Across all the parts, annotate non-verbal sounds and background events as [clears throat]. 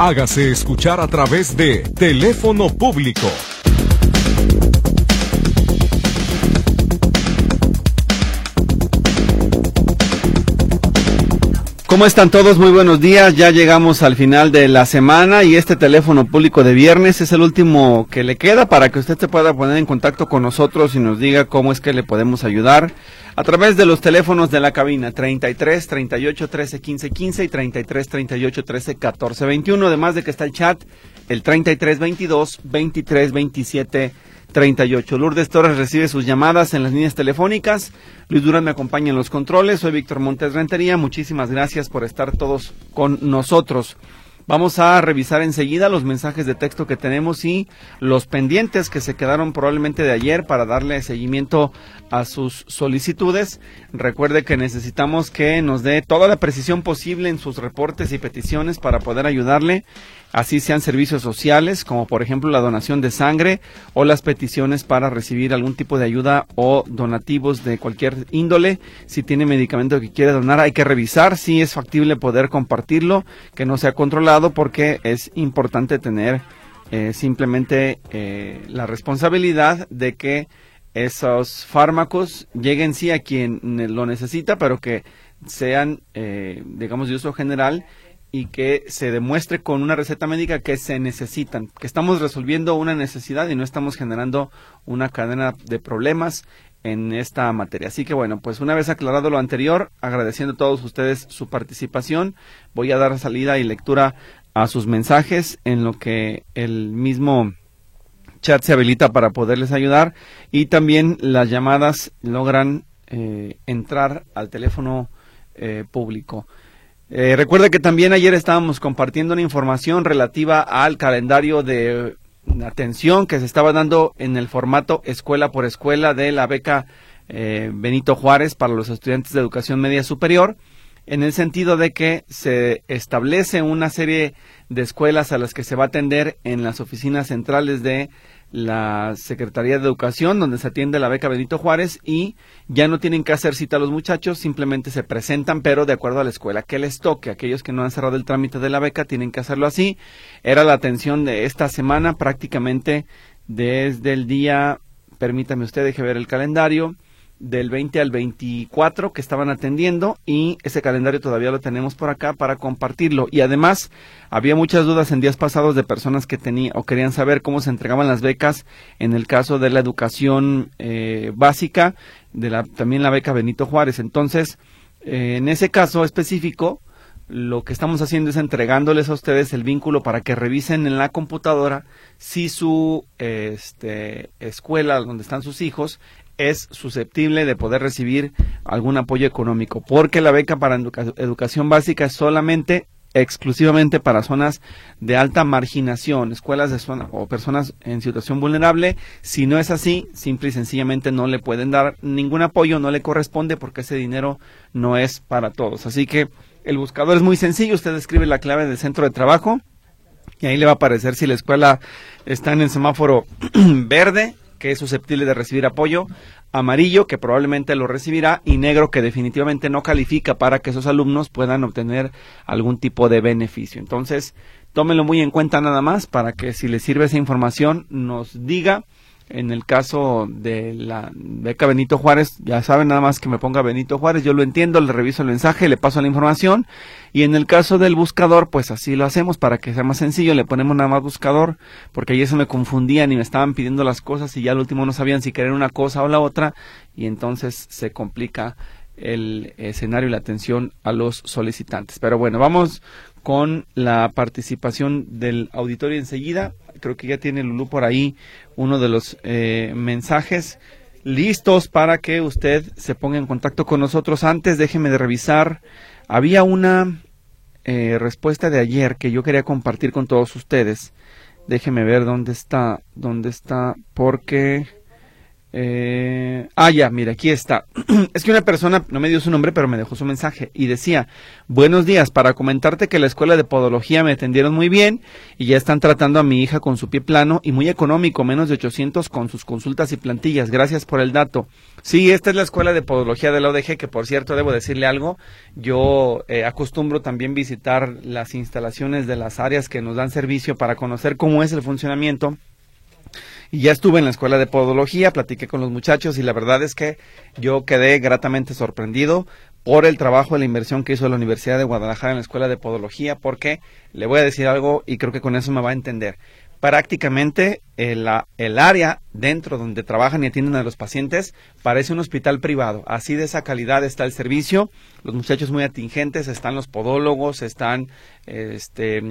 Hágase escuchar a través de teléfono público ¿Cómo están todos? Muy buenos días. Ya llegamos al final de la semana y este teléfono público de viernes es el último que le queda para que usted se pueda poner en contacto con nosotros y nos diga cómo es que le podemos ayudar a través de los teléfonos de la cabina 33 38 13 15 15 y 33 38 13 14 21. Además de que está el chat el 33 22 23 27 38. Lourdes Torres recibe sus llamadas en las líneas telefónicas. Luis Durán me acompaña en los controles. Soy Víctor Montes Rentería. Muchísimas gracias por estar todos con nosotros. Vamos a revisar enseguida los mensajes de texto que tenemos y los pendientes que se quedaron probablemente de ayer para darle seguimiento a sus solicitudes. Recuerde que necesitamos que nos dé toda la precisión posible en sus reportes y peticiones para poder ayudarle así sean servicios sociales, como por ejemplo la donación de sangre o las peticiones para recibir algún tipo de ayuda o donativos de cualquier índole. Si tiene medicamento que quiere donar, hay que revisar si es factible poder compartirlo, que no sea controlado, porque es importante tener eh, simplemente eh, la responsabilidad de que esos fármacos lleguen sí a quien lo necesita, pero que sean, eh, digamos, de uso general y que se demuestre con una receta médica que se necesitan, que estamos resolviendo una necesidad y no estamos generando una cadena de problemas en esta materia. Así que bueno, pues una vez aclarado lo anterior, agradeciendo a todos ustedes su participación, voy a dar salida y lectura a sus mensajes en lo que el mismo chat se habilita para poderles ayudar y también las llamadas logran eh, entrar al teléfono eh, público. Eh, recuerda que también ayer estábamos compartiendo una información relativa al calendario de atención que se estaba dando en el formato escuela por escuela de la beca Benito Juárez para los estudiantes de educación media superior, en el sentido de que se establece una serie de escuelas a las que se va a atender en las oficinas centrales de la Secretaría de Educación, donde se atiende la beca Benito Juárez, y ya no tienen que hacer cita a los muchachos, simplemente se presentan, pero de acuerdo a la escuela que les toque. Aquellos que no han cerrado el trámite de la beca tienen que hacerlo así. Era la atención de esta semana, prácticamente desde el día, permítame usted, deje ver el calendario, del 20 al 24 que estaban atendiendo y ese calendario todavía lo tenemos por acá para compartirlo. Y además había muchas dudas en días pasados de personas que tenían o querían saber cómo se entregaban las becas en el caso de la educación eh, básica, de la, también la beca Benito Juárez. Entonces, eh, en ese caso específico, lo que estamos haciendo es entregándoles a ustedes el vínculo para que revisen en la computadora si su este, escuela donde están sus hijos es susceptible de poder recibir algún apoyo económico, porque la beca para educación básica es solamente exclusivamente para zonas de alta marginación, escuelas de zona o personas en situación vulnerable. Si no es así, simple y sencillamente no le pueden dar ningún apoyo, no le corresponde porque ese dinero no es para todos. Así que el buscador es muy sencillo, usted escribe la clave del centro de trabajo y ahí le va a aparecer si la escuela está en el semáforo [clears throat] verde que es susceptible de recibir apoyo, amarillo, que probablemente lo recibirá, y negro, que definitivamente no califica para que esos alumnos puedan obtener algún tipo de beneficio. Entonces, tómenlo muy en cuenta nada más para que si les sirve esa información nos diga en el caso de la beca Benito Juárez, ya saben nada más que me ponga Benito Juárez, yo lo entiendo, le reviso el mensaje, le paso la información. Y en el caso del buscador, pues así lo hacemos para que sea más sencillo, le ponemos nada más buscador, porque ayer se me confundían y me estaban pidiendo las cosas y ya al último no sabían si querer una cosa o la otra, y entonces se complica el escenario y la atención a los solicitantes. Pero bueno, vamos con la participación del auditorio enseguida. Creo que ya tiene Lulú por ahí uno de los eh, mensajes listos para que usted se ponga en contacto con nosotros. Antes, déjeme de revisar. Había una eh, respuesta de ayer que yo quería compartir con todos ustedes. Déjeme ver dónde está, dónde está, porque Eh, ah, ya, mira, aquí está. [clears throat] es que una persona, no me dio su nombre, pero me dejó su mensaje y decía, buenos días, para comentarte que la escuela de podología me atendieron muy bien y ya están tratando a mi hija con su pie plano y muy económico, menos de 800 con sus consultas y plantillas. Gracias por el dato. Sí, esta es la escuela de podología de la ODG, que por cierto, debo decirle algo, yo eh, acostumbro también visitar las instalaciones de las áreas que nos dan servicio para conocer cómo es el funcionamiento y ya estuve en la escuela de podología, platiqué con los muchachos y la verdad es que yo quedé gratamente sorprendido por el trabajo de la inversión que hizo la Universidad de Guadalajara en la escuela de podología, porque le voy a decir algo y creo que con eso me va a entender prácticamente el, el, área dentro donde trabajan y atienden a los pacientes parece un hospital privado. Así de esa calidad está el servicio. Los muchachos muy atingentes, están los podólogos, están este,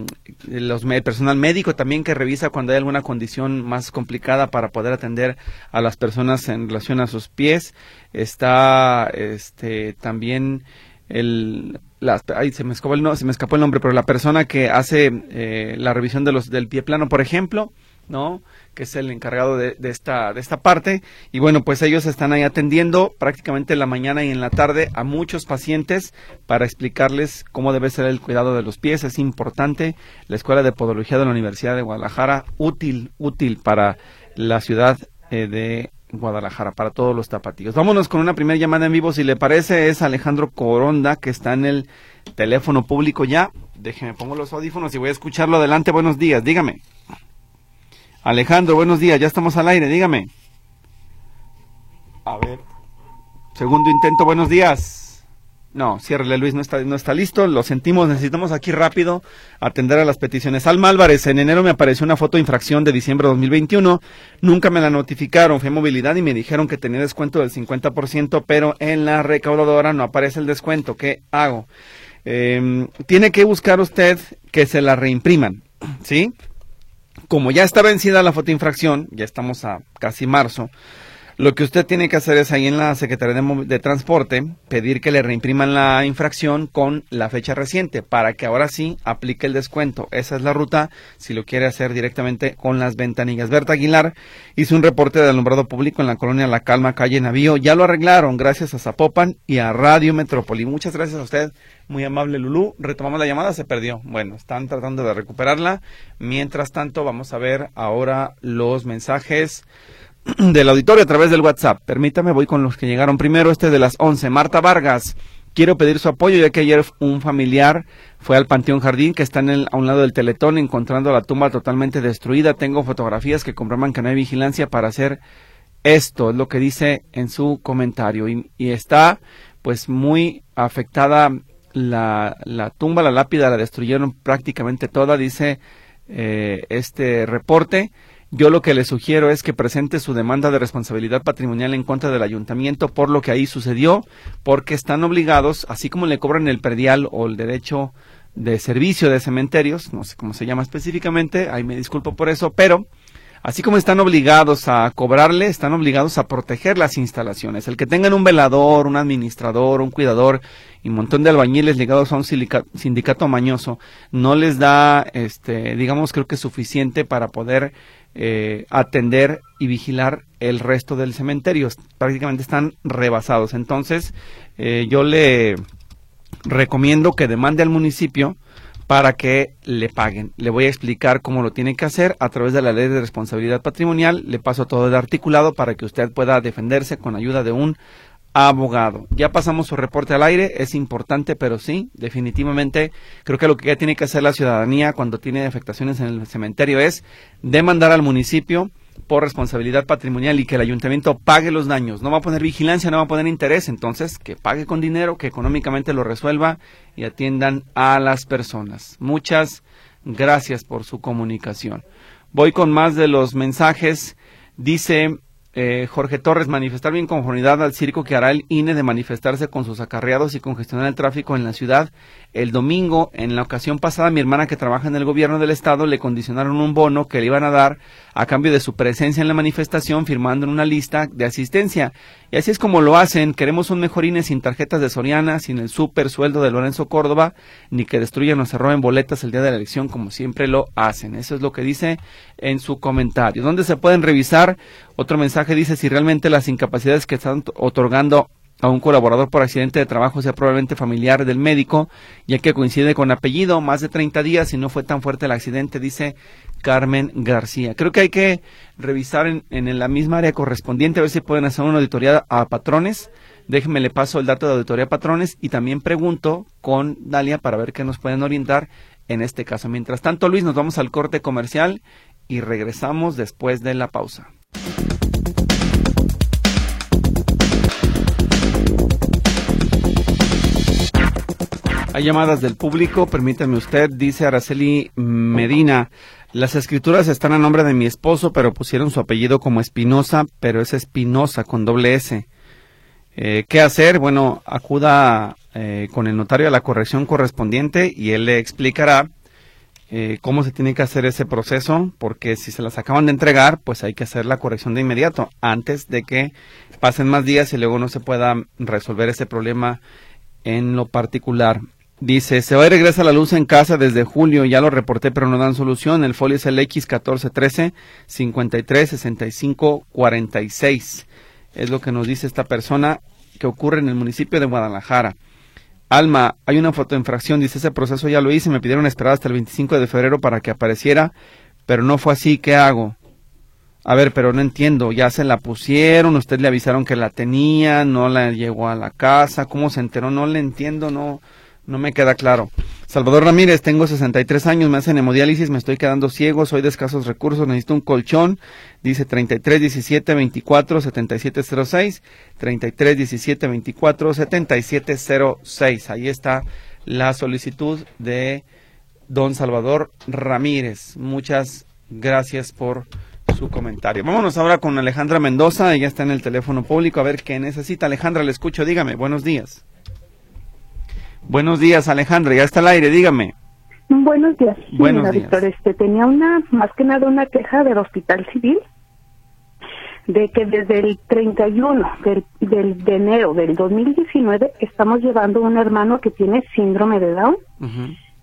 los, el personal médico también que revisa cuando hay alguna condición más complicada para poder atender a las personas en relación a sus pies. Está este, también el ay, se me escapó el se me escapó el nombre, pero la persona que hace eh, la revisión de los del pie plano, por ejemplo, ¿no? Que es el encargado de, de, esta de esta parte y bueno, pues ellos están ahí atendiendo prácticamente en la mañana y en la tarde a muchos pacientes para explicarles cómo debe ser el cuidado de los pies, es importante. La Escuela de Podología de la Universidad de Guadalajara útil útil para la ciudad eh, de Guadalajara, para todos los tapatíos. Vámonos con una primera llamada en vivo, si le parece, es Alejandro Coronda, que está en el teléfono público ya. Déjeme, pongo los audífonos y voy a escucharlo adelante. Buenos días, dígame. Alejandro, buenos días, ya estamos al aire, dígame. A ver. Segundo intento, buenos días. No, ciérrele Luis, no está, no está listo, lo sentimos, necesitamos aquí rápido atender a las peticiones. Alma Álvarez, en enero me apareció una foto de infracción de diciembre de 2021, nunca me la notificaron, fue movilidad y me dijeron que tenía descuento del 50%, pero en la recaudadora no aparece el descuento, ¿qué hago? Em, tiene que buscar usted que se la reimpriman, ¿sí? Como ya está vencida la foto de infracción, ya estamos a casi marzo, lo que usted tiene que hacer es ahí en la Secretaría de, Transporte pedir que le reimpriman la infracción con la fecha reciente para que ahora sí aplique el descuento. Esa es la ruta si lo quiere hacer directamente con las ventanillas. Berta Aguilar hizo un reporte de alumbrado público en la colonia La Calma, calle Navío. Ya lo arreglaron gracias a Zapopan y a Radio Metrópoli. Muchas gracias a usted, muy amable Lulú. Retomamos la llamada, se perdió. Bueno, están tratando de recuperarla. Mientras tanto, vamos a ver ahora los mensajes [clears throat] del auditorio a través del WhatsApp. Permítame, voy con los que llegaron primero. Este de las 11. Marta Vargas. Quiero pedir su apoyo ya que ayer un familiar fue al Panteón Jardín que está en el, a un lado del Teletón encontrando la tumba totalmente destruida. Tengo fotografías que comprueban que no hay vigilancia para hacer esto, es lo que dice en su comentario. Y, está pues muy afectada la, la, tumba, la lápida la destruyeron prácticamente toda, dice eh, este reporte. Yo lo que le sugiero es que presente su demanda de responsabilidad patrimonial en contra del ayuntamiento por lo que ahí sucedió, porque están obligados, así como le cobran el predial o el derecho de servicio de cementerios, no sé cómo se llama específicamente, ahí me disculpo por eso, pero así como están obligados a cobrarle, están obligados a proteger las instalaciones. El que tengan un velador, un administrador, un cuidador y un montón de albañiles ligados a un sindicato mañoso no les da, este, digamos, creo que suficiente para poder eh, atender y vigilar el resto del cementerio. Prácticamente están rebasados. Entonces, eh, yo le recomiendo que demande al municipio para que le paguen. Le voy a explicar cómo lo tiene que hacer a través de la ley de responsabilidad patrimonial. Le paso todo el articulado para que usted pueda defenderse con ayuda de un abogado. Ya pasamos su reporte al aire, es importante, pero sí, definitivamente creo que lo que ya tiene que hacer la ciudadanía cuando tiene afectaciones en el cementerio es demandar al municipio por responsabilidad patrimonial y que el ayuntamiento pague los daños. No va a poner vigilancia, no va a poner interés, entonces que pague con dinero, que económicamente lo resuelva y atiendan a las personas. Muchas gracias por su comunicación. Voy con más de los mensajes. Dice eh, Jorge Torres, manifestar mi inconformidad al circo que hará el INE de manifestarse con sus acarreados y congestionar el tráfico en la ciudad el domingo, en la ocasión pasada, mi hermana que trabaja en el gobierno del estado le condicionaron un bono que le iban a dar a cambio de su presencia en la manifestación firmando en una lista de asistencia. Y así es como lo hacen. Queremos un mejor INE sin tarjetas de Soriana, sin el super sueldo de Lorenzo Córdoba, ni que destruyan o se roben boletas el día de la elección como siempre lo hacen. Eso es lo que dice en su comentario. ¿Dónde se pueden revisar? Otro mensaje dice si realmente las incapacidades que están otorgando a un colaborador por accidente de trabajo sea probablemente familiar del médico, ya que coincide con apellido, más de 30 días y no fue tan fuerte el accidente, dice Carmen García. Creo que hay que revisar en, en la misma área correspondiente, a ver si pueden hacer una auditoría a patrones. Déjenme le paso el dato de auditoría a patrones y también pregunto con Dalia para ver qué nos pueden orientar en este caso. Mientras tanto, Luis, nos vamos al corte comercial y regresamos después de la pausa. Hay llamadas del público, permítame usted, dice Araceli Medina. Las escrituras están a nombre de mi esposo, pero pusieron su apellido como Espinosa, pero es Espinosa con doble S. Eh, ¿Qué hacer? Bueno, acuda eh, con el notario a la corrección correspondiente y él le explicará eh, cómo se tiene que hacer ese proceso, porque si se las acaban de entregar, pues hay que hacer la corrección de inmediato, antes de que pasen más días y luego no se pueda resolver ese problema en lo particular. Dice, se va y regresa la luz en casa desde julio, ya lo reporté, pero no dan solución. El folio es el X1413 53 65 46. Es lo que nos dice esta persona que ocurre en el municipio de Guadalajara. Alma, hay una fotoinfracción, dice, ese proceso ya lo hice, me pidieron esperar hasta el 25 de febrero para que apareciera, pero no fue así, ¿qué hago? A ver, pero no entiendo, ya se la pusieron, usted le avisaron que la tenía, no la llegó a la casa, ¿cómo se enteró? No le entiendo, no, no me queda claro. Salvador Ramírez, tengo 63 años, me hacen hemodiálisis, me estoy quedando ciego, soy de escasos recursos, necesito un colchón. Dice 33 17 24 77 06, 33 17 24 77 06. Ahí está la solicitud de don Salvador Ramírez. Muchas gracias por su comentario. Vámonos ahora con Alejandra Mendoza, ella está en el teléfono público, a ver qué necesita. Alejandra, le escucho, dígame, buenos días. Buenos días, Alejandra, ya está al aire, dígame. Buenos días. Buenos días. Víctor, este, tenía una, más que nada una queja del Hospital Civil de que desde el 31 del, del, de enero del 2019 estamos llevando un hermano que tiene síndrome de Down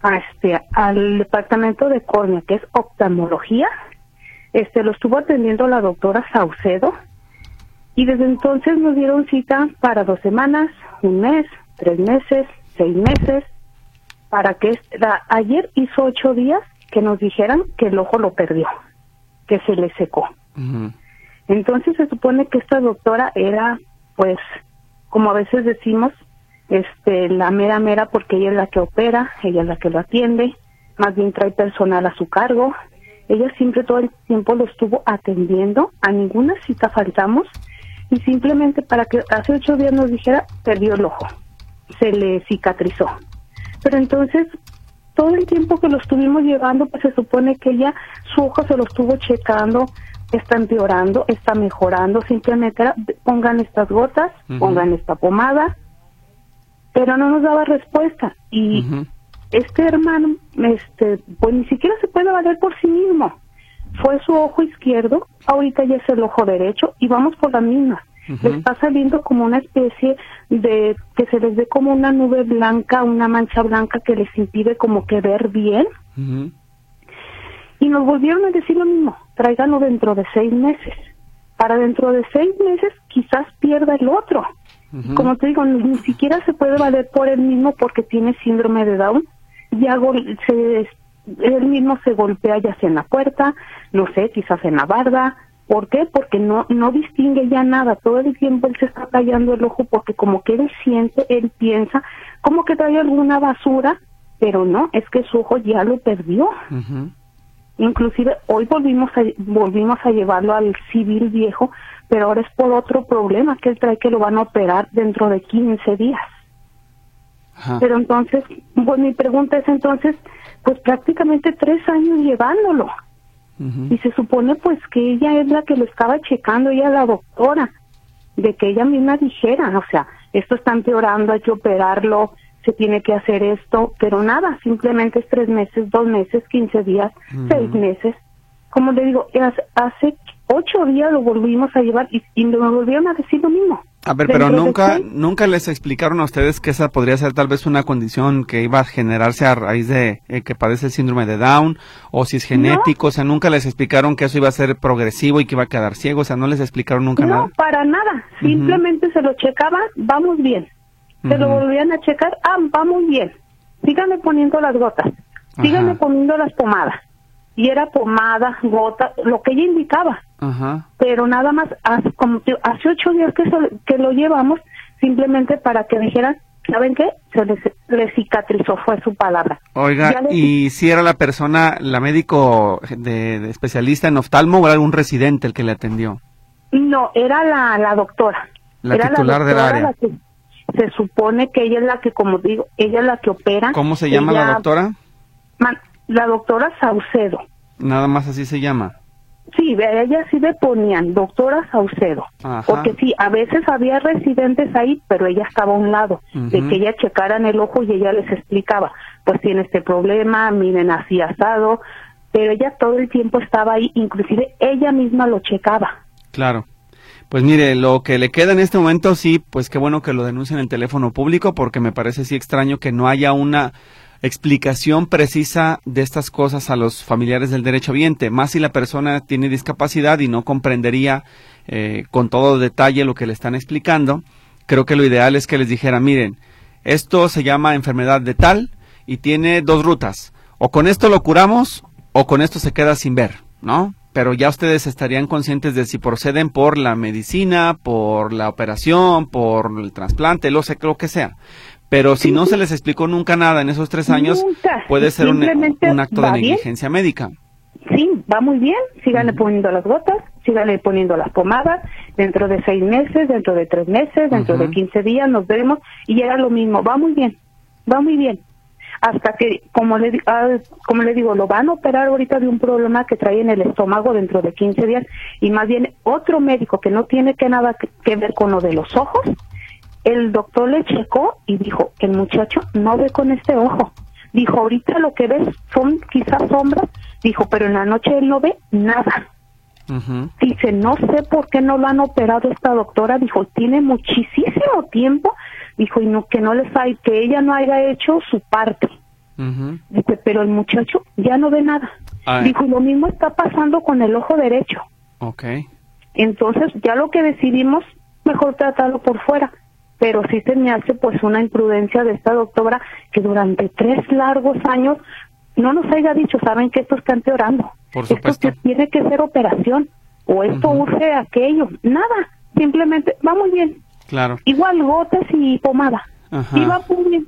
a este, al departamento de córnea, que es oftalmología. Este, lo estuvo atendiendo la doctora Saucedo y desde entonces nos dieron cita para dos semanas, un mes, tres meses, seis meses, para que ayer hizo ocho días que nos dijeran que el ojo lo perdió, que se le secó. Entonces se supone que esta doctora era, pues, como a veces decimos, este, la mera mera porque ella es la que opera, ella es la que lo atiende, más bien trae personal a su cargo. Ella siempre todo el tiempo lo estuvo atendiendo, a ninguna cita faltamos y simplemente para que hace ocho días nos dijera, perdió el ojo se le cicatrizó. Pero entonces, todo el tiempo que lo estuvimos llevando, pues se supone que ella, su ojo se lo estuvo checando, está empeorando, está mejorando, simplemente era, pongan estas gotas, pongan esta pomada, pero no nos daba respuesta. Y este hermano, este, pues ni siquiera se puede valer por sí mismo. Fue su ojo izquierdo, ahorita ya es el ojo derecho y vamos por la misma está saliendo como una especie de que se les ve como una nube blanca, una mancha blanca que les impide como que ver bien. Y nos volvieron a decir lo mismo, tráiganlo dentro de seis meses. Para dentro de seis meses quizás pierda el otro. Como te digo, ni, siquiera se puede valer por él mismo porque tiene síndrome de Down. Ya se, él mismo se golpea ya sea en la puerta, no sé, quizás en la barda, ¿Por qué? Porque no, no distingue ya nada. Todo el tiempo él se está tallando el ojo porque como que él siente, él piensa, como que trae alguna basura, pero no, es que su ojo ya lo perdió. Inclusive hoy volvimos a, volvimos a llevarlo al civil viejo, pero ahora es por otro problema que él trae que lo van a operar dentro de 15 días. Pero entonces, pues mi pregunta es entonces, pues prácticamente tres años llevándolo. Y se supone pues que ella es la que lo estaba checando, ella la doctora, de que ella misma dijera, o sea, esto está empeorando, hay que operarlo, se tiene que hacer esto, pero nada, simplemente es tres meses, dos meses, quince días, seis meses. Como le digo, hace ocho días lo volvimos a llevar y, y me volvieron a decir lo mismo. A ver, pero nunca, nunca les explicaron a ustedes que esa podría ser tal vez una condición que iba a generarse a raíz de eh, que padece el síndrome de Down o si es genético, o sea, nunca les explicaron que eso iba a ser progresivo y que iba a quedar ciego, o sea, no les explicaron nunca nada. No, para nada, simplemente se lo checaban, vamos bien. Se lo volvían a checar, ah, vamos bien. Síganme poniendo las gotas, síganme poniendo las pomadas. Y era pomada, gota, lo que ella indicaba. Pero nada más, hace, como hace ocho días que, que lo llevamos, simplemente para que dijeran, ¿saben qué? Se les, cicatrizó, fue su palabra. Oiga, ¿y si era la persona, la médico de, especialista en oftalmo o era algún residente el que le atendió? No, era la, la doctora. La titular del área. se supone que ella es la que, como digo, ella es la que opera. ¿Cómo se llama la doctora? La doctora Saucedo. Nada más así se llama. Sí, ella sí le ponían doctora Saucedo, porque sí, a veces había residentes ahí, pero ella estaba a un lado, de que ella checaran el ojo y ella les explicaba, pues tiene este problema, miren así asado, pero ella todo el tiempo estaba ahí, inclusive ella misma lo checaba. Claro. Pues mire, lo que le queda en este momento, sí, pues qué bueno que lo denuncien en el teléfono público, porque me parece sí extraño que no haya una explicación precisa de estas cosas a los familiares del derecho derechohabiente, más si la persona tiene discapacidad y no comprendería eh, con todo detalle lo que le están explicando, creo que lo ideal es que les dijera, miren, esto se llama enfermedad de tal y tiene dos rutas, o con esto lo curamos o con esto se queda sin ver, ¿no? Pero ya ustedes estarían conscientes de si proceden por la medicina, por la operación, por el trasplante, lo sé, lo que sea. Pero si no se les explicó nunca nada en esos tres años, puede ser un, acto de negligencia médica. Sí, va muy bien. Síganle poniendo las gotas, síganle poniendo las pomadas. Dentro de seis meses, dentro de tres meses, dentro de quince días nos vemos y era lo mismo. Va muy bien, va muy bien. Hasta que, como le, ah, como le digo, lo van a operar ahorita de un problema que trae en el estómago dentro de quince días y más bien otro médico que no tiene que nada que ver con lo de los ojos el doctor le checó y dijo, el muchacho no ve con este ojo. Dijo, ahorita lo que ves son quizás sombras. Dijo, pero en la noche él no ve nada. Dice, no sé por qué no lo han operado esta doctora. Dijo, tiene muchísimo tiempo. Dijo, y no, que no les hay, que ella no haya hecho su parte. Dice, pero el muchacho ya no ve nada. Dijo, lo mismo está pasando con el ojo derecho. Okay. Entonces, ya lo que decidimos, mejor tratarlo por fuera pero sí se me hace pues una imprudencia de esta doctora que durante tres largos años no nos haya dicho, saben que esto está empeorando, esto que tiene que ser operación o esto urge aquello, nada, simplemente va muy bien. Claro. Igual gotas y pomada. Y va muy bien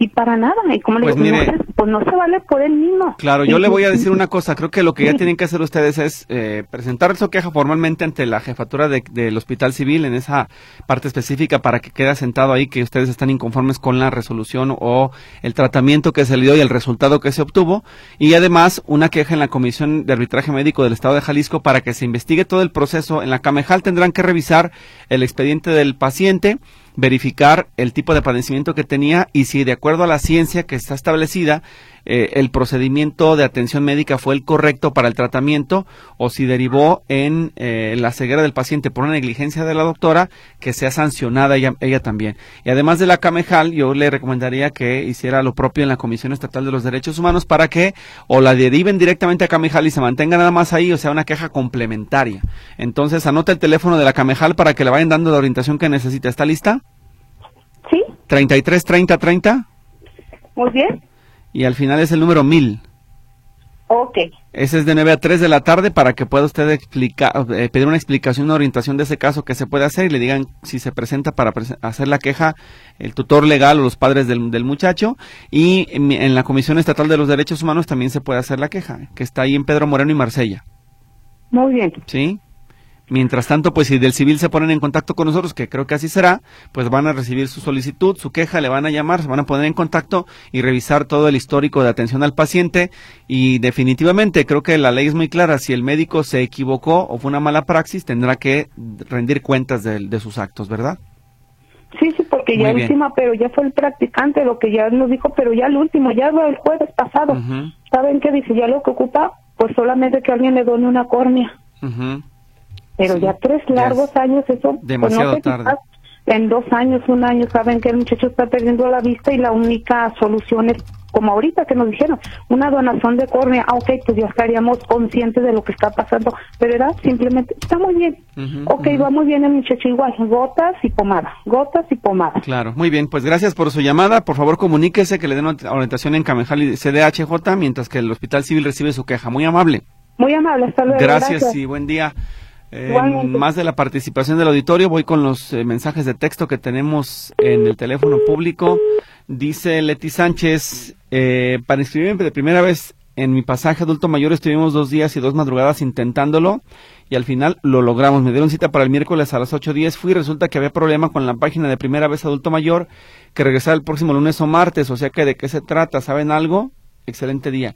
y para nada. Y como le pues digo, no, pues no se vale por él mismo. Claro, yo le voy a decir una cosa. Creo que lo que ya tienen que hacer ustedes es eh, presentar su queja formalmente ante la jefatura del Hospital Civil en esa parte específica para que quede sentado ahí que ustedes están inconformes con la resolución o el tratamiento que se le dio y el resultado que se obtuvo. Y además una queja en la Comisión de Arbitraje Médico del Estado de Jalisco para que se investigue todo el proceso. En la Camejal tendrán que revisar el expediente del paciente verificar el tipo de padecimiento que tenía y si de acuerdo a la ciencia que está establecida eh, el procedimiento de atención médica fue el correcto para el tratamiento o si derivó en eh, la ceguera del paciente por una negligencia de la doctora que sea sancionada ella, ella, también. Y además de la CAMEJAL, yo le recomendaría que hiciera lo propio en la Comisión Estatal de los Derechos Humanos para que o la deriven directamente a CAMEJAL y se mantenga nada más ahí, o sea, una queja complementaria. Entonces, anota el teléfono de la CAMEJAL para que le vayan dando la orientación que necesita. ¿Está lista? Sí. 33 30 30. Muy bien y al final es el número 1000. Ok. Ese es de 9 a 3 de la tarde para que pueda usted explicar, eh, pedir una explicación, una orientación de ese caso que se puede hacer y le digan si se presenta para hacer la queja el tutor legal o los padres del, muchacho. Y en, en, la Comisión Estatal de los Derechos Humanos también se puede hacer la queja, que está ahí en Pedro Moreno y Marsella. Muy bien. ¿Sí? Mientras tanto, pues si del civil se ponen en contacto con nosotros, que creo que así será, pues van a recibir su solicitud, su queja, le van a llamar, se van a poner en contacto y revisar todo el histórico de atención al paciente. Y definitivamente creo que la ley es muy clara, si el médico se equivocó o fue una mala praxis, tendrá que rendir cuentas de, sus actos, ¿verdad? Sí, sí, porque ya última, pero ya fue el practicante lo que ya nos dijo, pero ya el último, ya el jueves pasado. ¿Saben qué dice? Ya lo que ocupa, pues solamente que alguien le done una córnea. Pero ya tres largos años, eso. Pues, Demasiado tarde en dos años, un año, saben que el muchacho está perdiendo la vista y la única solución es, como ahorita que nos dijeron, una donación de córnea. Ah, ok, pues ya estaríamos conscientes de lo que está pasando, pero era simplemente, está muy bien. ok, va muy bien el muchacho igual, gotas y pomada, gotas y pomada. Claro, muy bien, pues gracias por su llamada. Por favor, comuníquese que le den orientación en Camejal y CDHJ, mientras que el Hospital Civil recibe su queja. Muy amable. Muy amable, hasta luego. gracias. y buen día. Eh, más de la participación del auditorio, voy con los eh, mensajes de texto que tenemos en el teléfono público. Dice Leti Sánchez, eh, para inscribirme de primera vez en mi pasaje adulto mayor estuvimos dos días y dos madrugadas intentándolo y al final lo logramos. Me dieron cita para el miércoles a las 8.10. Fui y resulta que había problema con la página de primera vez adulto mayor que regresaba el próximo lunes o martes. O sea que de qué se trata, ¿saben algo? Excelente día.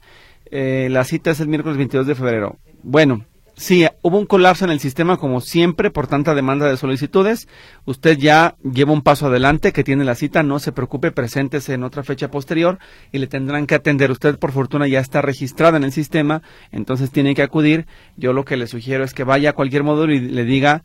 la cita es el miércoles 22 de febrero. Bueno, Sí, hubo un colapso en el sistema como siempre por tanta demanda de solicitudes. Usted ya lleva un paso adelante que tiene la cita, no se preocupe, preséntese en otra fecha posterior y le tendrán que atender. Usted por fortuna ya está registrada en el sistema, entonces tiene que acudir. Yo lo que le sugiero es que vaya a cualquier módulo y le diga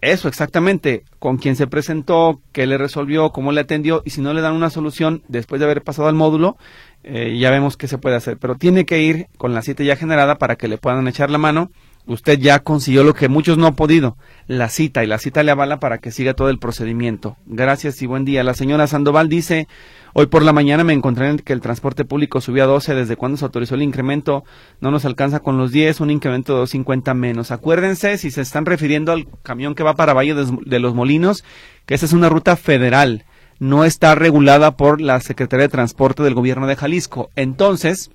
eso exactamente, con quién se presentó, qué le resolvió, cómo le atendió y si no le dan una solución después de haber pasado al módulo, eh, ya vemos qué se puede hacer. Pero tiene que ir con la cita ya generada para que le puedan echar la mano usted ya consiguió lo que muchos no han podido, la cita, y la cita le avala para que siga todo el procedimiento. Gracias y buen día. La señora Sandoval dice, hoy por la mañana me encontré en que el transporte público subió a 12, desde cuando se autorizó el incremento, no nos alcanza con los 10, un incremento de 250 menos. Acuérdense, si se están refiriendo al camión que va para Valle de los Molinos, que esa es una ruta federal, no está regulada por la Secretaría de Transporte del Gobierno de Jalisco. Entonces,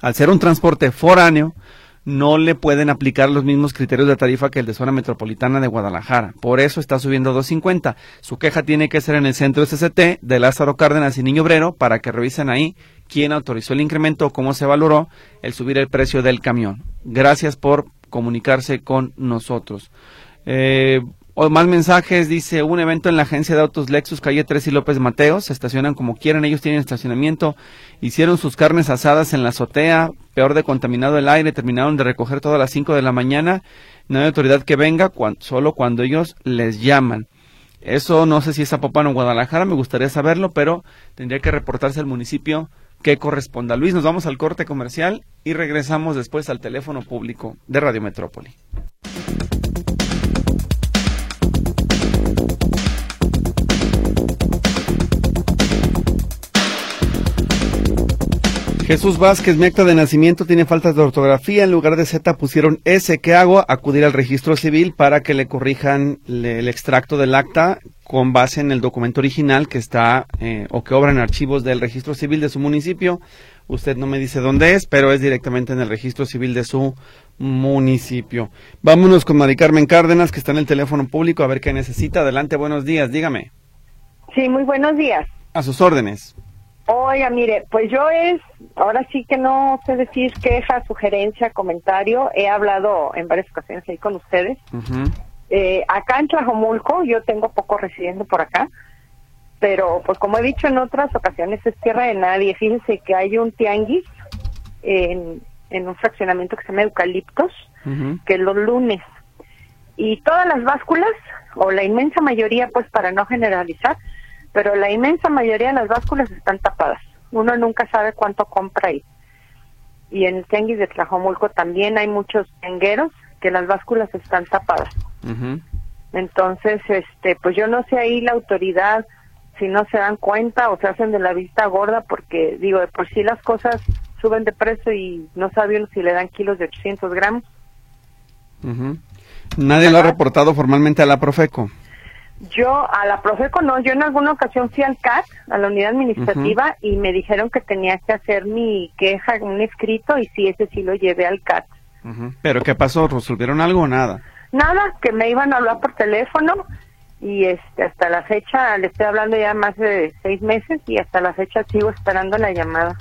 al ser un transporte foráneo, no le pueden aplicar los mismos criterios de tarifa que el de zona metropolitana de Guadalajara. Por eso está subiendo 2.50. Su queja tiene que ser en el centro SST de Lázaro Cárdenas y Niño Obrero para que revisen ahí quién autorizó el incremento, cómo se valoró el subir el precio del camión. Gracias por comunicarse con nosotros. Eh, o más mensajes, dice un evento en la agencia de autos Lexus, calle 3 y López Mateos, se estacionan como quieran, ellos tienen estacionamiento, hicieron sus carnes asadas en la azotea, peor de contaminado el aire, terminaron de recoger todas las 5 de la mañana, no hay autoridad que venga, solo cuando ellos les llaman. Eso no sé si es Zapopan o Guadalajara, me gustaría saberlo, pero tendría que reportarse al municipio que corresponda. Luis, nos vamos al corte comercial y regresamos después al teléfono público de Radio Metrópoli. Jesús Vázquez, mi acta de nacimiento tiene faltas de ortografía. En lugar de Z pusieron S. ¿Qué hago? Acudir al registro civil para que le corrijan el extracto del acta con base en el documento original que está eh, o que obra en archivos del registro civil de su municipio. Usted no me dice dónde es, pero es directamente en el registro civil de su municipio. Vámonos con Mari Carmen Cárdenas, que está en el teléfono público, a ver qué necesita. Adelante, buenos días, dígame. Sí, muy buenos días. A sus órdenes. Oiga, mire, pues yo es, ahora sí que no sé decir queja, sugerencia, comentario. He hablado en varias ocasiones ahí con ustedes. eh, acá en Tlajomulco, yo tengo poco residiendo por acá, pero pues como he dicho en otras ocasiones, es tierra de nadie. Fíjense que hay un tianguis en, en un fraccionamiento que se llama Eucaliptos, que es los lunes. Y todas las básculas, o la inmensa mayoría, pues para no generalizar, pero la inmensa mayoría de las básculas están tapadas. Uno nunca sabe cuánto compra ahí. Y en el tianguis de Tlajomulco también hay muchos tengueros que las básculas están tapadas. Entonces, este, pues yo no sé ahí la autoridad si no se dan cuenta o se hacen de la vista gorda porque digo, de por sí las cosas suben de precio y no saben si le dan kilos de 800 gramos. Nadie lo ha reportado formalmente a la Profeco. Yo a la Profeco no, yo en alguna ocasión fui al CAT, a la unidad administrativa, y me dijeron que tenía que hacer mi queja, un escrito, y sí, ese sí lo llevé al CAT. ¿Pero qué pasó? ¿Resolvieron algo o nada? Nada, que me iban a hablar por teléfono, y este, hasta la fecha, le estoy hablando ya más de seis meses, y hasta la fecha sigo esperando la llamada.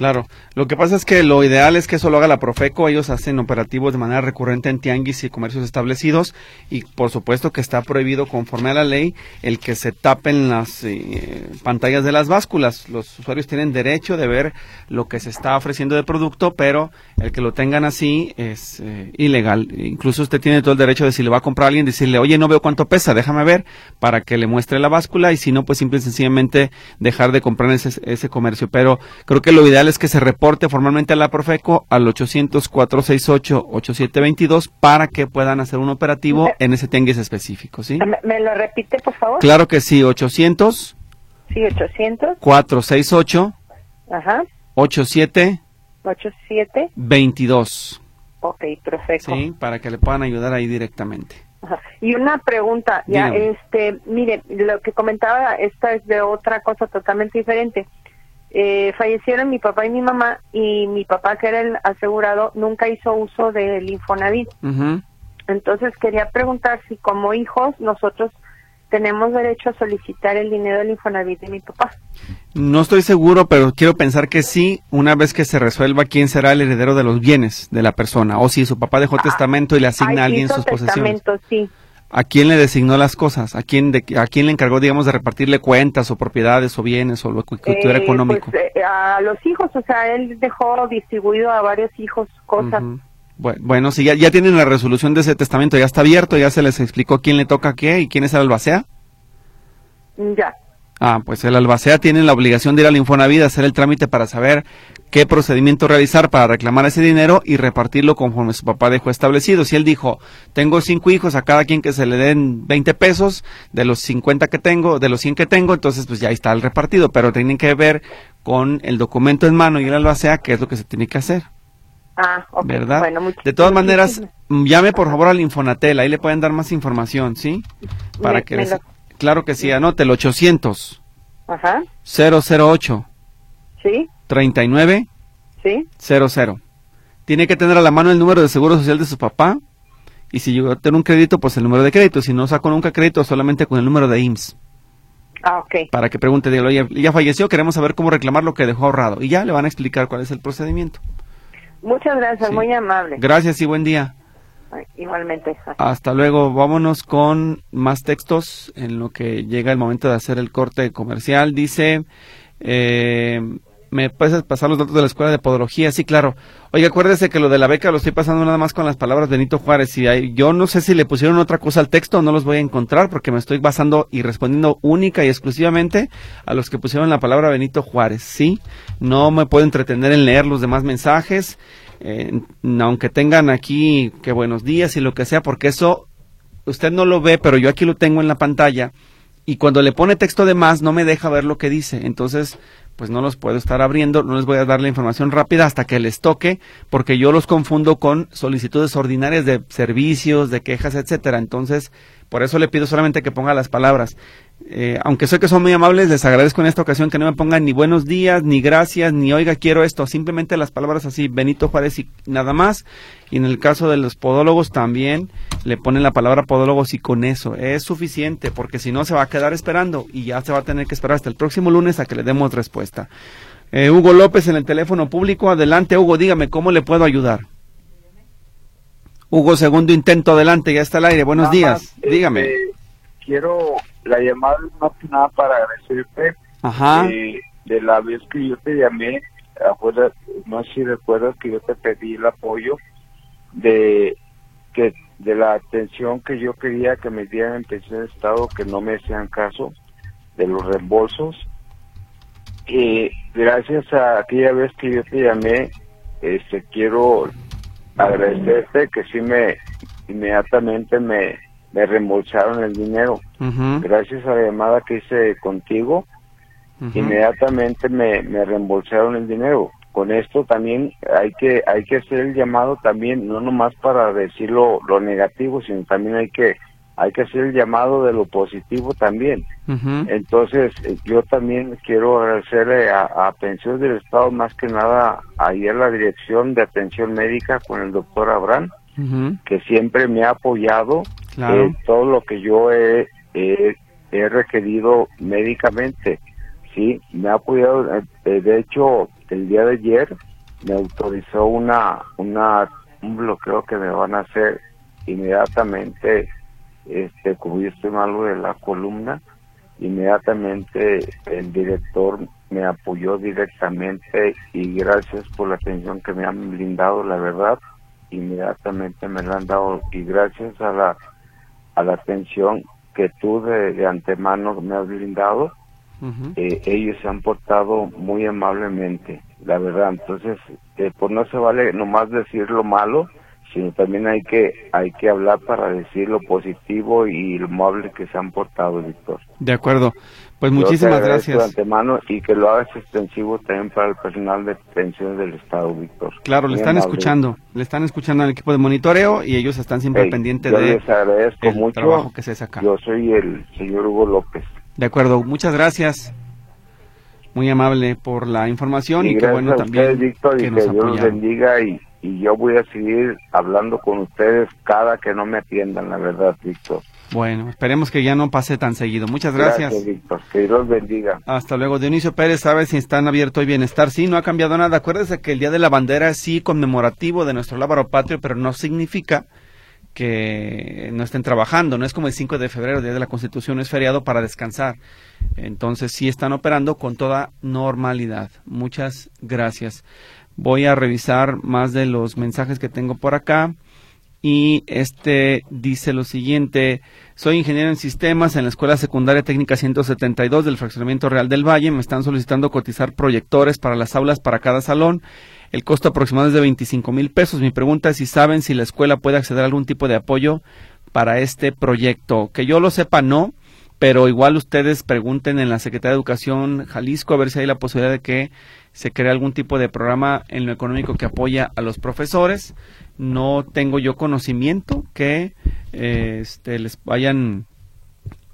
Claro, lo que pasa es que lo ideal es que eso lo haga la Profeco, ellos hacen operativos de manera recurrente en tianguis y comercios establecidos y por supuesto que está prohibido conforme a la ley el que se tapen las eh, pantallas de las básculas. Los usuarios tienen derecho de ver lo que se está ofreciendo de producto, pero el que lo tengan así es eh, ilegal. Incluso usted tiene todo el derecho de si le va a comprar a alguien, decirle, oye, no veo cuánto pesa, déjame ver para que le muestre la báscula y si no, pues simple y sencillamente dejar de comprar ese, ese comercio. Pero creo que lo ideal es que se reporte formalmente a la Profeco al 800-468-8722 para que puedan hacer un operativo en ese tengues específico, ¿sí? ¿Me, lo repite, por favor? Claro que sí, 800. Sí, 800. 468. Ajá. 87. 87. 22. Ok, perfecto. Sí, para que le puedan ayudar ahí directamente. Ajá. Y una pregunta, ya, este, mire, lo que comentaba, esta es de otra cosa totalmente diferente eh, fallecieron mi papá y mi mamá y mi papá que era el asegurado nunca hizo uso del Infonavit. Entonces quería preguntar si como hijos nosotros tenemos derecho a solicitar el dinero del Infonavit de mi papá. No estoy seguro, pero quiero pensar que sí, una vez que se resuelva quién será el heredero de los bienes de la persona, o si su papá dejó ah, testamento y le asigna a alguien sus posesiones. Sí. ¿A quién le designó las cosas? ¿A quién, de, ¿A quién le encargó, digamos, de repartirle cuentas o propiedades o bienes o lo que eh, económico? Pues, eh, a los hijos, o sea, él dejó distribuido a varios hijos cosas. Bueno, si ya, ya tienen la resolución de ese testamento, ya está abierto, ya se les explicó quién le toca qué y quién es el albacea. Ya. Ah, pues el albacea tiene la obligación de ir al Infonavit a hacer el trámite para saber qué procedimiento realizar para reclamar ese dinero y repartirlo conforme su papá dejó establecido. Si él dijo, tengo cinco hijos, a cada quien que se le den 20 pesos de los 50 que tengo, de los 100 que tengo, entonces pues ya está el repartido, pero tienen que ver con el documento en mano y el albacea qué es lo que se tiene que hacer. Ah. ¿Verdad? de todas maneras, llame por favor al Infonatel, ahí le pueden dar más información, ¿sí? Para que les... Claro que sí, anote el 800. Ajá. 008. Sí. 39. Sí. 00. Tiene que tener a la mano el número de seguro social de su papá. Y si yo tengo un crédito, pues el número de crédito. Si no saco nunca crédito, solamente con el número de IMSS. Ah, ok. Para que pregunte, oye, ya falleció, queremos saber cómo reclamar lo que dejó ahorrado. Y ya le van a explicar cuál es el procedimiento. Muchas gracias, muy amable. Gracias y buen día. Igualmente. Hasta luego. Vámonos con más textos en lo que llega el momento de hacer el corte comercial. Dice, eh, ¿me puedes pasar los datos de la escuela de podología? Sí, claro. Oye, acuérdese que lo de la beca lo estoy pasando nada más con las palabras de Benito Juárez. Y hay, yo no sé si le pusieron otra cosa al texto, no los voy a encontrar porque me estoy basando y respondiendo única y exclusivamente a los que pusieron la palabra Benito Juárez. Sí, no me puedo entretener en leer los demás mensajes eh, aunque tengan aquí que buenos días y lo que sea, porque eso usted no lo ve, pero yo aquí lo tengo en la pantalla y cuando le pone texto de más no me deja ver lo que dice. Entonces, pues no los puedo estar abriendo, no les voy a dar la información rápida hasta que les toque, porque yo los confundo con solicitudes ordinarias de servicios, de quejas, etcétera. Entonces, por eso le pido solamente que ponga las palabras. Eh, aunque sé que son muy amables, les agradezco en esta ocasión que no me pongan ni buenos días, ni gracias, ni oiga, quiero esto. Simplemente las palabras así, Benito Juárez y nada más. Y en el caso de los podólogos también le ponen la palabra podólogos y con eso es suficiente, porque si no se va a quedar esperando y ya se va a tener que esperar hasta el próximo lunes a que le demos respuesta. Eh, Hugo López en el teléfono público. Adelante, Hugo, dígame, ¿cómo le puedo ayudar? Hugo, segundo intento, adelante, ya está al aire. Buenos días, dígame. Este, quiero la llamada más que nada para agradecerte Ajá. de la vez que yo te llamé, no sé si recuerdas que yo te pedí el apoyo de que de la atención que yo quería que me dieran en pensión de estado que no me hacían caso de los reembolsos y gracias a aquella vez que yo te llamé este quiero agradecerte que sí me inmediatamente me me reembolsaron el dinero. Gracias a la llamada que hice contigo, inmediatamente me, me reembolsaron el dinero. Con esto también hay que hay que hacer el llamado también, no nomás para decir lo, negativo, sino también hay que hay que hacer el llamado de lo positivo también. Entonces, eh, yo también quiero agradecerle a, a Pensiones del Estado, más que nada, ayer la Dirección de Atención Médica con el doctor Abraham, que siempre me ha apoyado eh, todo lo que yo he, he, requerido médicamente. Sí, me ha apoyado. Eh, de hecho, el día de ayer me autorizó una, una, un bloqueo que me van a hacer inmediatamente, este, como yo estoy malo de la columna, inmediatamente el director me apoyó directamente y gracias por la atención que me han brindado, la verdad, inmediatamente me la han dado y gracias a la, a la atención que tú de, antemano me has brindado, eh, ellos se han portado muy amablemente, la verdad. Entonces, eh, pues no se vale nomás decir lo malo, sino también hay que hay que hablar para decir lo positivo y lo amable que se han portado, Víctor. De acuerdo. Pues muchísimas gracias. De antemano y que lo hagas extensivo también para el personal de pensiones del Estado, Víctor. Claro, le están escuchando, le están escuchando al equipo de monitoreo y ellos están siempre pendientes de les agradezco el mucho. trabajo que se saca. Yo soy el señor Hugo López. De acuerdo, muchas gracias. Muy amable por la información y, qué bueno también Víctor, que, y que Dios los bendiga y y yo voy a seguir hablando con ustedes cada que no me atiendan, la verdad, Víctor. Bueno, esperemos que ya no pase tan seguido. Muchas gracias. Gracias, Víctor. Que Dios bendiga. Hasta luego. Dionisio Pérez, ¿sabe si están abiertos hoy bienestar? Sí, no ha cambiado nada. Acuérdese que el Día de la Bandera es sí conmemorativo de nuestro lábaro patrio, pero no significa que no estén trabajando. No es como el 5 de febrero, Día de la Constitución, es feriado para descansar. Entonces sí están operando con toda normalidad. Muchas gracias. Voy a revisar más de los mensajes que tengo por acá. Y este dice lo siguiente, soy ingeniero en sistemas en la Escuela Secundaria Técnica 172 del Fraccionamiento Real del Valle. Me están solicitando cotizar proyectores para las aulas para cada salón. El costo aproximado es de 25 mil pesos. Mi pregunta es si saben si la escuela puede acceder a algún tipo de apoyo para este proyecto. Que yo lo sepa, no pero igual ustedes pregunten en la Secretaría de Educación Jalisco a ver si hay la posibilidad de que se cree algún tipo de programa en lo económico que apoya a los profesores. No tengo yo conocimiento que eh, este, les vayan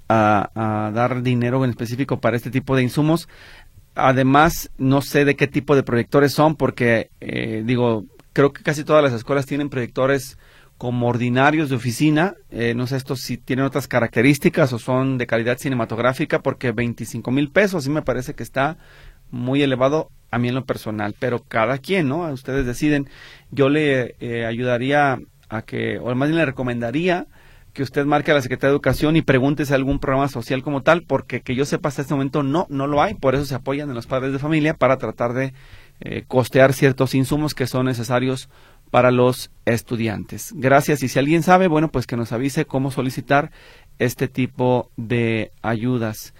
a, dar dinero en específico para este tipo de insumos. Además, no sé de qué tipo de proyectores son porque, eh, digo, creo que casi todas las escuelas tienen proyectores como ordinarios de oficina. Eh, no sé estos si tienen otras características o son de calidad cinematográfica, porque 25 mil pesos sí me parece que está muy elevado a mí en lo personal, pero cada quien, ¿no? Ustedes deciden. Yo le eh, ayudaría a que, o más bien le recomendaría que usted marque a la Secretaría de Educación y pregunte si algún programa social como tal, porque que yo sepa hasta este momento no, no lo hay, por eso se apoyan en los padres de familia para tratar de eh, costear ciertos insumos que son necesarios para los estudiantes. Gracias y si alguien sabe, bueno, pues que nos avise cómo solicitar este tipo de ayudas.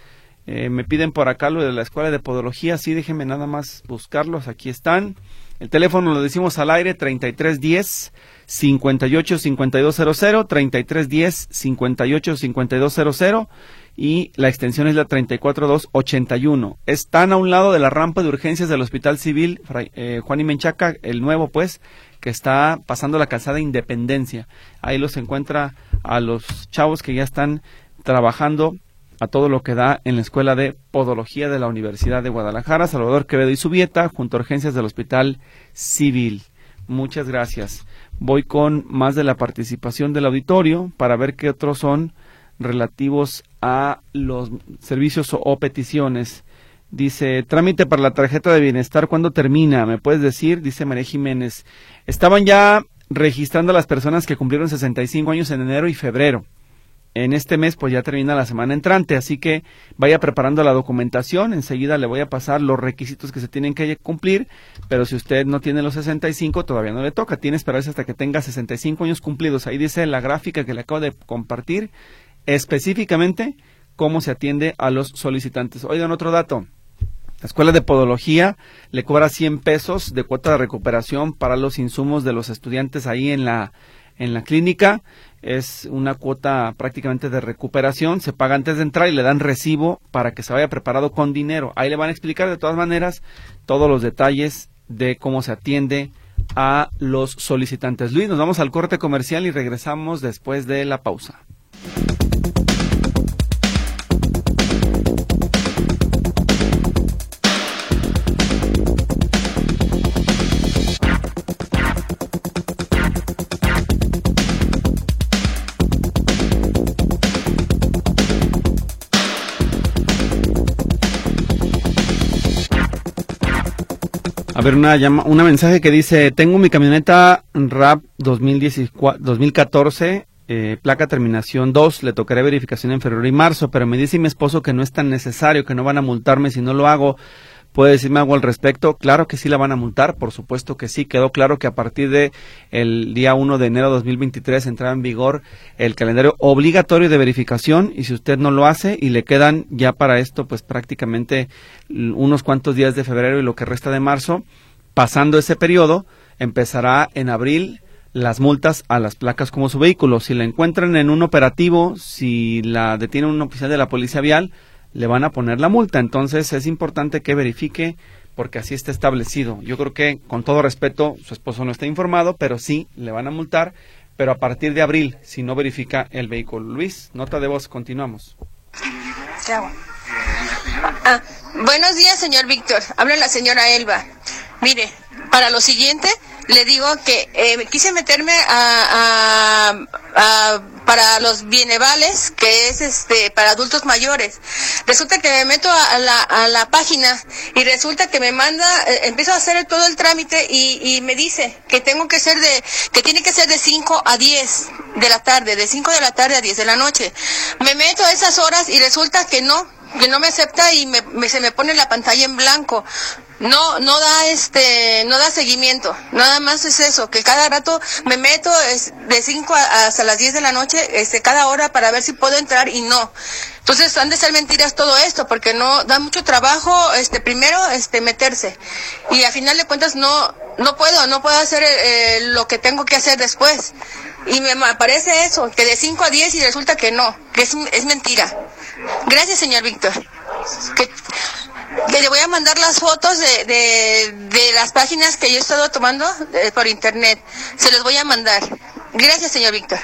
Eh, me piden por acá lo de la escuela de podología, sí, déjenme nada más buscarlos, aquí están. El teléfono lo decimos al aire, 3310 585200, 3310 585200 y la extensión es la 34281. Están a un lado de la rampa de urgencias del Hospital Civil eh, Juan y Menchaca, el nuevo pues, que está pasando la calzada Independencia. Ahí los encuentra a los chavos que ya están trabajando a todo lo que da en la Escuela de Podología de la Universidad de Guadalajara, Salvador Quevedo y Subieta, junto a urgencias del Hospital Civil. Muchas gracias. Voy con más de la participación del auditorio para ver qué otros son relativos a los servicios o, peticiones. Dice, trámite para la tarjeta de bienestar, ¿cuándo termina? ¿Me puedes decir? Dice María Jiménez. Estaban ya registrando a las personas que cumplieron 65 años en enero y febrero. En este mes pues ya termina la semana entrante, así que vaya preparando la documentación, enseguida le voy a pasar los requisitos que se tienen que cumplir, pero si usted no tiene los 65 todavía no le toca, tiene que esperarse hasta que tenga 65 años cumplidos. Ahí dice la gráfica que le acabo de compartir, específicamente cómo se atiende a los solicitantes. Oigan, otro dato. La Escuela de Podología le cobra 100 pesos de cuota de recuperación para los insumos de los estudiantes ahí en la, en la clínica. Es una cuota prácticamente de recuperación. Se paga antes de entrar y le dan recibo para que se vaya preparado con dinero. Ahí le van a explicar de todas maneras todos los detalles de cómo se atiende a los solicitantes. Luis, nos vamos al corte comercial y regresamos después de la pausa. A ver, una, llama, una mensaje que dice, tengo mi camioneta RAP 2014, eh, placa terminación 2, le tocaré verificación en febrero y marzo, pero me dice mi esposo que no es tan necesario, que no van a multarme si no lo hago. ¿Puede decirme algo al respecto? Claro que sí la van a multar, por supuesto que sí. Quedó claro que a partir de el día 1 de enero de 2023 entraba en vigor el calendario obligatorio de verificación y si usted no lo hace y le quedan ya para esto pues prácticamente unos cuantos días de febrero y lo que resta de marzo, pasando ese periodo empezará en abril las multas a las placas como su vehículo. Si la encuentran en un operativo, si la detiene un oficial de la policía vial, le van a poner la multa. Entonces es importante que verifique porque así está establecido. Yo creo que, con todo respeto, su esposo no está informado, pero sí le van a multar, pero a partir de abril, si no verifica el vehículo. Luis, nota de voz, continuamos. Ah, buenos días, señor Víctor. Habla la señora Elba. Mire, para lo siguiente, le digo que eh, quise meterme a, para los bienevales, que es este para adultos mayores. Resulta que me meto a la, a la página y resulta que me manda, eh, empiezo a hacer todo el trámite y, y, me dice que tengo que ser de, que tiene que ser de 5 a 10 de la tarde, de 5 de la tarde a 10 de la noche. Me meto a esas horas y resulta que no, que no me acepta y me, se me pone la pantalla en blanco. No, no da este, no da seguimiento. Nada más es eso, que cada rato me meto de 5 hasta las 10 de la noche, este, cada hora para ver si puedo entrar y no. Entonces han de ser mentiras todo esto, porque no da mucho trabajo, este, primero, este, meterse. Y a final de cuentas no, no puedo, no puedo hacer eh, lo que tengo que hacer después. Y me aparece eso, que de 5 a 10 y resulta que no, que es, es mentira. Gracias, señor Víctor. Que, le voy a mandar las fotos de, de, las páginas que yo he estado tomando eh, por internet. Se los voy a mandar. Gracias, señor Víctor.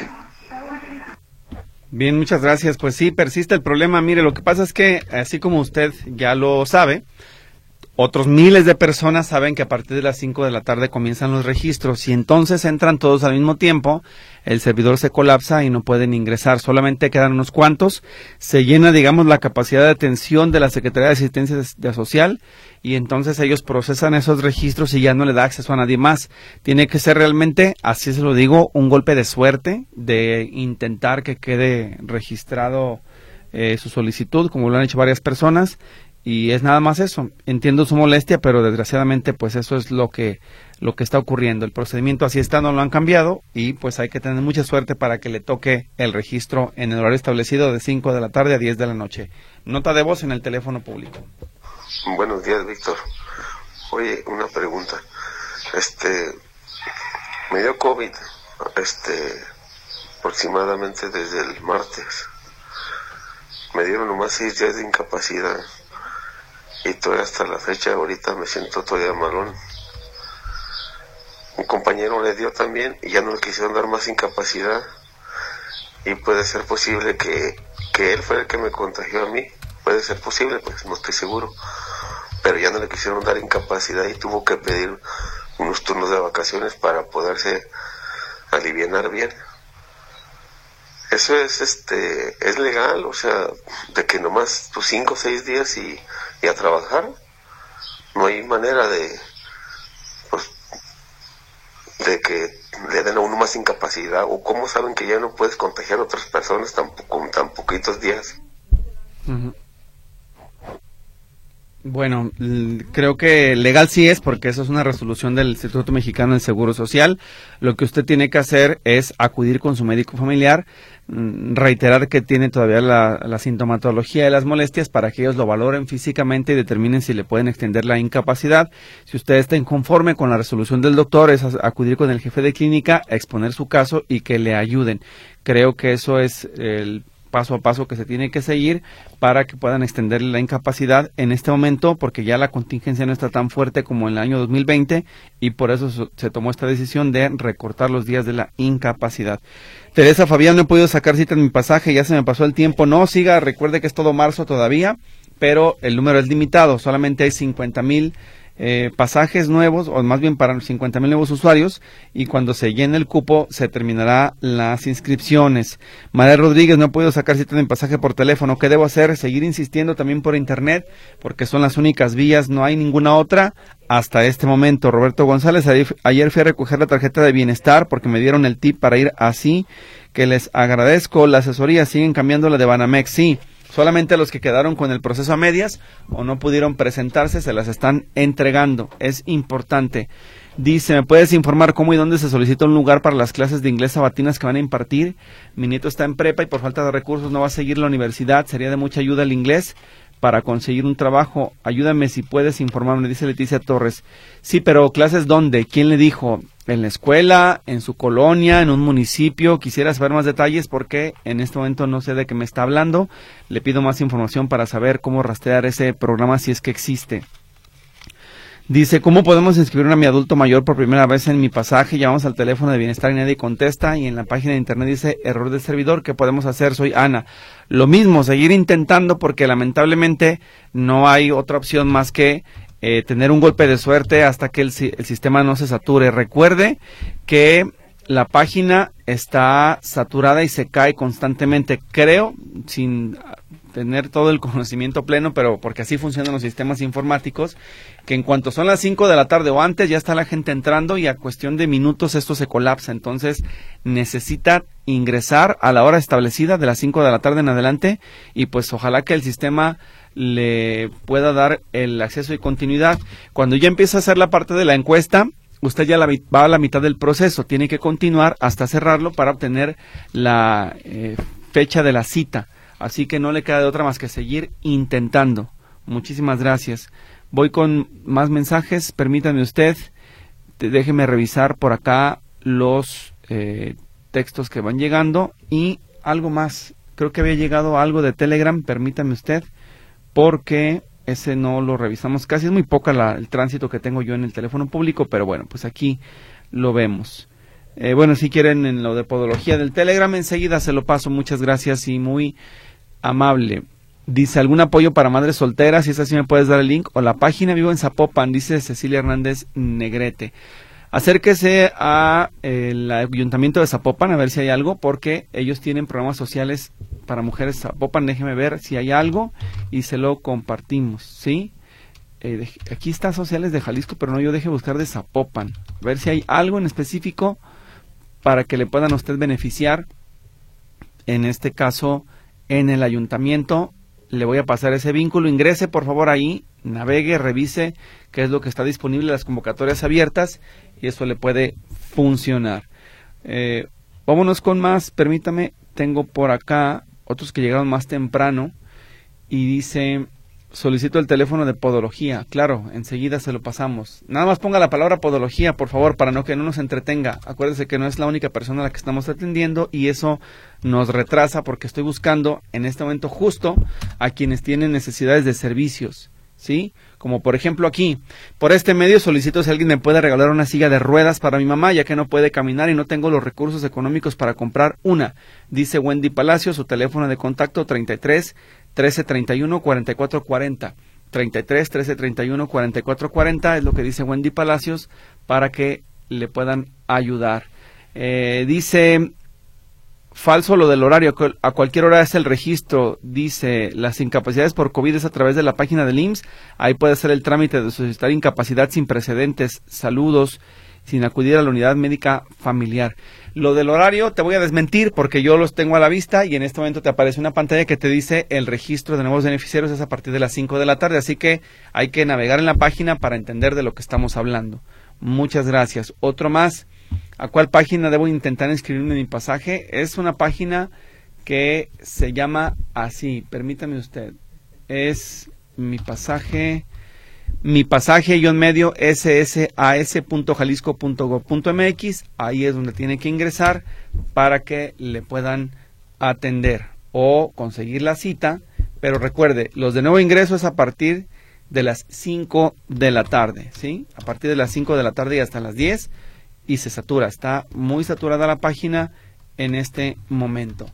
Bien, muchas gracias. Pues sí, persiste el problema. Mire, lo que pasa es que, así como usted ya lo sabe, otros miles de personas saben que a partir de las 5 de la tarde comienzan los registros y entonces entran todos al mismo tiempo, el servidor se colapsa y no pueden ingresar, solamente quedan unos cuantos, se llena, digamos, la capacidad de atención de la Secretaría de Asistencia Social y entonces ellos procesan esos registros y ya no le da acceso a nadie más. Tiene que ser realmente, así se lo digo, un golpe de suerte de intentar que quede registrado eh, su solicitud, como lo han hecho varias personas, y es nada más eso. Entiendo su molestia, pero desgraciadamente pues eso es lo que lo que está ocurriendo. El procedimiento así está, no lo han cambiado y pues hay que tener mucha suerte para que le toque el registro en el horario establecido de 5 de la tarde a 10 de la noche. Nota de voz en el teléfono público. Buenos días, Víctor. Oye, una pregunta. Este me dio COVID este aproximadamente desde el martes. Me dieron nomás seis días de incapacidad y todavía hasta la fecha ahorita me siento todavía malón. Un compañero le dio también y ya no le quisieron dar más incapacidad y puede ser posible que, que él fue el que me contagió a mí, puede ser posible, pues no estoy seguro, pero ya no le quisieron dar incapacidad y tuvo que pedir unos turnos de vacaciones para poderse aliviar bien. Eso es este es legal, o sea, de que nomás tus cinco o seis días y a trabajar. No hay manera de, pues, de que le den a uno más incapacidad o cómo saben que ya no puedes contagiar a otras personas tan, con tan poquitos días. Bueno, creo que legal sí es porque eso es una resolución del Instituto Mexicano del Seguro Social. Lo que usted tiene que hacer es acudir con su médico familiar, reiterar que tiene todavía la, sintomatología de las molestias para que ellos lo valoren físicamente y determinen si le pueden extender la incapacidad. Si usted está inconforme con la resolución del doctor, es acudir con el jefe de clínica, exponer su caso y que le ayuden. Creo que eso es el paso a paso que se tiene que seguir para que puedan extender la incapacidad en este momento, porque ya la contingencia no está tan fuerte como en el año 2020 y por eso se tomó esta decisión de recortar los días de la incapacidad. Teresa Fabián, no he podido sacar cita en mi pasaje, ya se me pasó el tiempo. No, siga, recuerde que es todo marzo todavía, pero el número es limitado, solamente hay 50 mil eh, pasajes nuevos, o más bien para 50 mil nuevos usuarios, y cuando se llene el cupo se terminará las inscripciones. María Rodríguez, no puedo sacar cita de pasaje por teléfono. ¿Qué debo hacer? Seguir insistiendo también por internet, porque son las únicas vías, no hay ninguna otra hasta este momento. Roberto González, ayer fui a recoger la tarjeta de bienestar porque me dieron el tip para ir así, que les agradezco. La asesoría siguen cambiando la de Banamex, sí. Solamente los que quedaron con el proceso a medias o no pudieron presentarse se las están entregando. Es importante. Dice, ¿me puedes informar cómo y dónde se solicita un lugar para las clases de inglés sabatinas que van a impartir? Mi nieto está en prepa y por falta de recursos no va a seguir la universidad. Sería de mucha ayuda el inglés para conseguir un trabajo. Ayúdame si puedes informarme, dice Leticia Torres. Sí, pero clases dónde? ¿Quién le dijo? ¿En la escuela? ¿En su colonia? ¿En un municipio? Quisiera saber más detalles porque en este momento no sé de qué me está hablando. Le pido más información para saber cómo rastrear ese programa si es que existe. Dice, ¿cómo podemos inscribir a mi adulto mayor por primera vez en mi pasaje? Llamamos al teléfono de bienestar y nadie contesta. Y en la página de internet dice, error de servidor, ¿qué podemos hacer? Soy Ana. Lo mismo, seguir intentando porque lamentablemente no hay otra opción más que eh, tener un golpe de suerte hasta que el, el sistema no se sature. Recuerde que la página está saturada y se cae constantemente. Creo, sin tener todo el [laughs] conocimiento pleno, pero porque así funcionan los sistemas informáticos, que en cuanto son las 5 de la tarde o antes ya está la gente entrando y a cuestión de minutos esto se colapsa. Entonces necesita ingresar a la hora establecida de las 5 de la tarde en adelante y pues ojalá que el sistema le pueda dar el acceso y continuidad. Cuando ya empieza a hacer la parte de la encuesta, usted ya va a la mitad del proceso, tiene que continuar hasta cerrarlo para obtener la eh, fecha de la cita. Así que no le queda de otra más que seguir intentando. Muchísimas gracias. Voy con más mensajes. Permítame usted, déjeme revisar por acá los eh, textos que van llegando y algo más. Creo que había llegado algo de Telegram, permítame usted, porque ese no lo revisamos casi. Es muy poca el tránsito que tengo yo en el teléfono público, pero bueno, pues aquí lo vemos. Eh, bueno, si quieren en lo de podología del Telegram, enseguida se lo paso. Muchas gracias y muy amable. Dice, ¿algún apoyo para madres solteras? Si es así, me puedes dar el link. O la página Vivo en Zapopan, dice Cecilia Hernández Negrete. Acérquese a el ayuntamiento de Zapopan a ver si hay algo, porque ellos tienen programas sociales para mujeres Zapopan. Déjeme ver si hay algo y se lo compartimos, ¿sí? Eh, aquí está sociales de Jalisco, pero no yo deje buscar de Zapopan. Ver si hay algo en específico para que le puedan a usted beneficiar. En este caso, en el ayuntamiento. Le voy a pasar ese vínculo. Ingrese por favor ahí, navegue, revise qué es lo que está disponible, las convocatorias abiertas y eso le puede funcionar. Eh, vámonos con más. Permítame, tengo por acá otros que llegaron más temprano y dice solicito el teléfono de podología. Claro, enseguida se lo pasamos. Nada más ponga la palabra podología, por favor, para no que no nos entretenga. Acuérdese que no es la única persona a la que estamos atendiendo y eso nos retrasa porque estoy buscando en este momento justo a quienes tienen necesidades de servicios. ¿Sí? Como por ejemplo aquí, por este medio solicito si alguien me puede regalar una silla de ruedas para mi mamá, ya que no puede caminar y no tengo los recursos económicos para comprar una. Dice Wendy Palacio, su teléfono de contacto 33 1331 4440. 33 1331 4440 es lo que dice Wendy Palacios para que le puedan ayudar. Eh, dice falso lo del horario, a cualquier hora es el registro, dice las incapacidades por COVID es a través de la página del IMSS, ahí puede ser el trámite de solicitar incapacidad sin precedentes, saludos, sin acudir a la unidad médica familiar. Lo del horario te voy a desmentir porque yo los tengo a la vista y en este momento te aparece una pantalla que te dice el registro de nuevos beneficiarios es a partir de las 5 de la tarde, así que hay que navegar en la página para entender de lo que estamos hablando. Muchas gracias. Otro más, ¿a cuál página debo intentar inscribirme en mi pasaje? Es una página que se llama así, permítame usted. Es mi pasaje mi pasaje guion medio ssas.jalisco.gov.mx, ahí es donde tiene que ingresar para que le puedan atender o conseguir la cita, pero recuerde, los de nuevo ingreso es a partir de las 5 de la tarde, ¿sí? A partir de las 5 de la tarde y hasta las 10 y se satura, está muy saturada la página en este momento.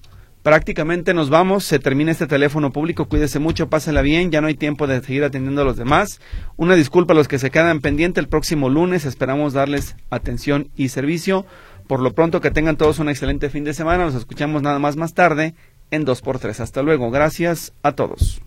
prácticamente nos vamos, se termina este teléfono público, cuídese mucho, pásela bien, ya no hay tiempo de seguir atendiendo a los demás. Una disculpa a los que se quedan pendientes, el próximo lunes esperamos darles atención y servicio. Por lo pronto que tengan todos un excelente fin de semana, nos escuchamos nada más más tarde en 2x3. Hasta luego, gracias a todos.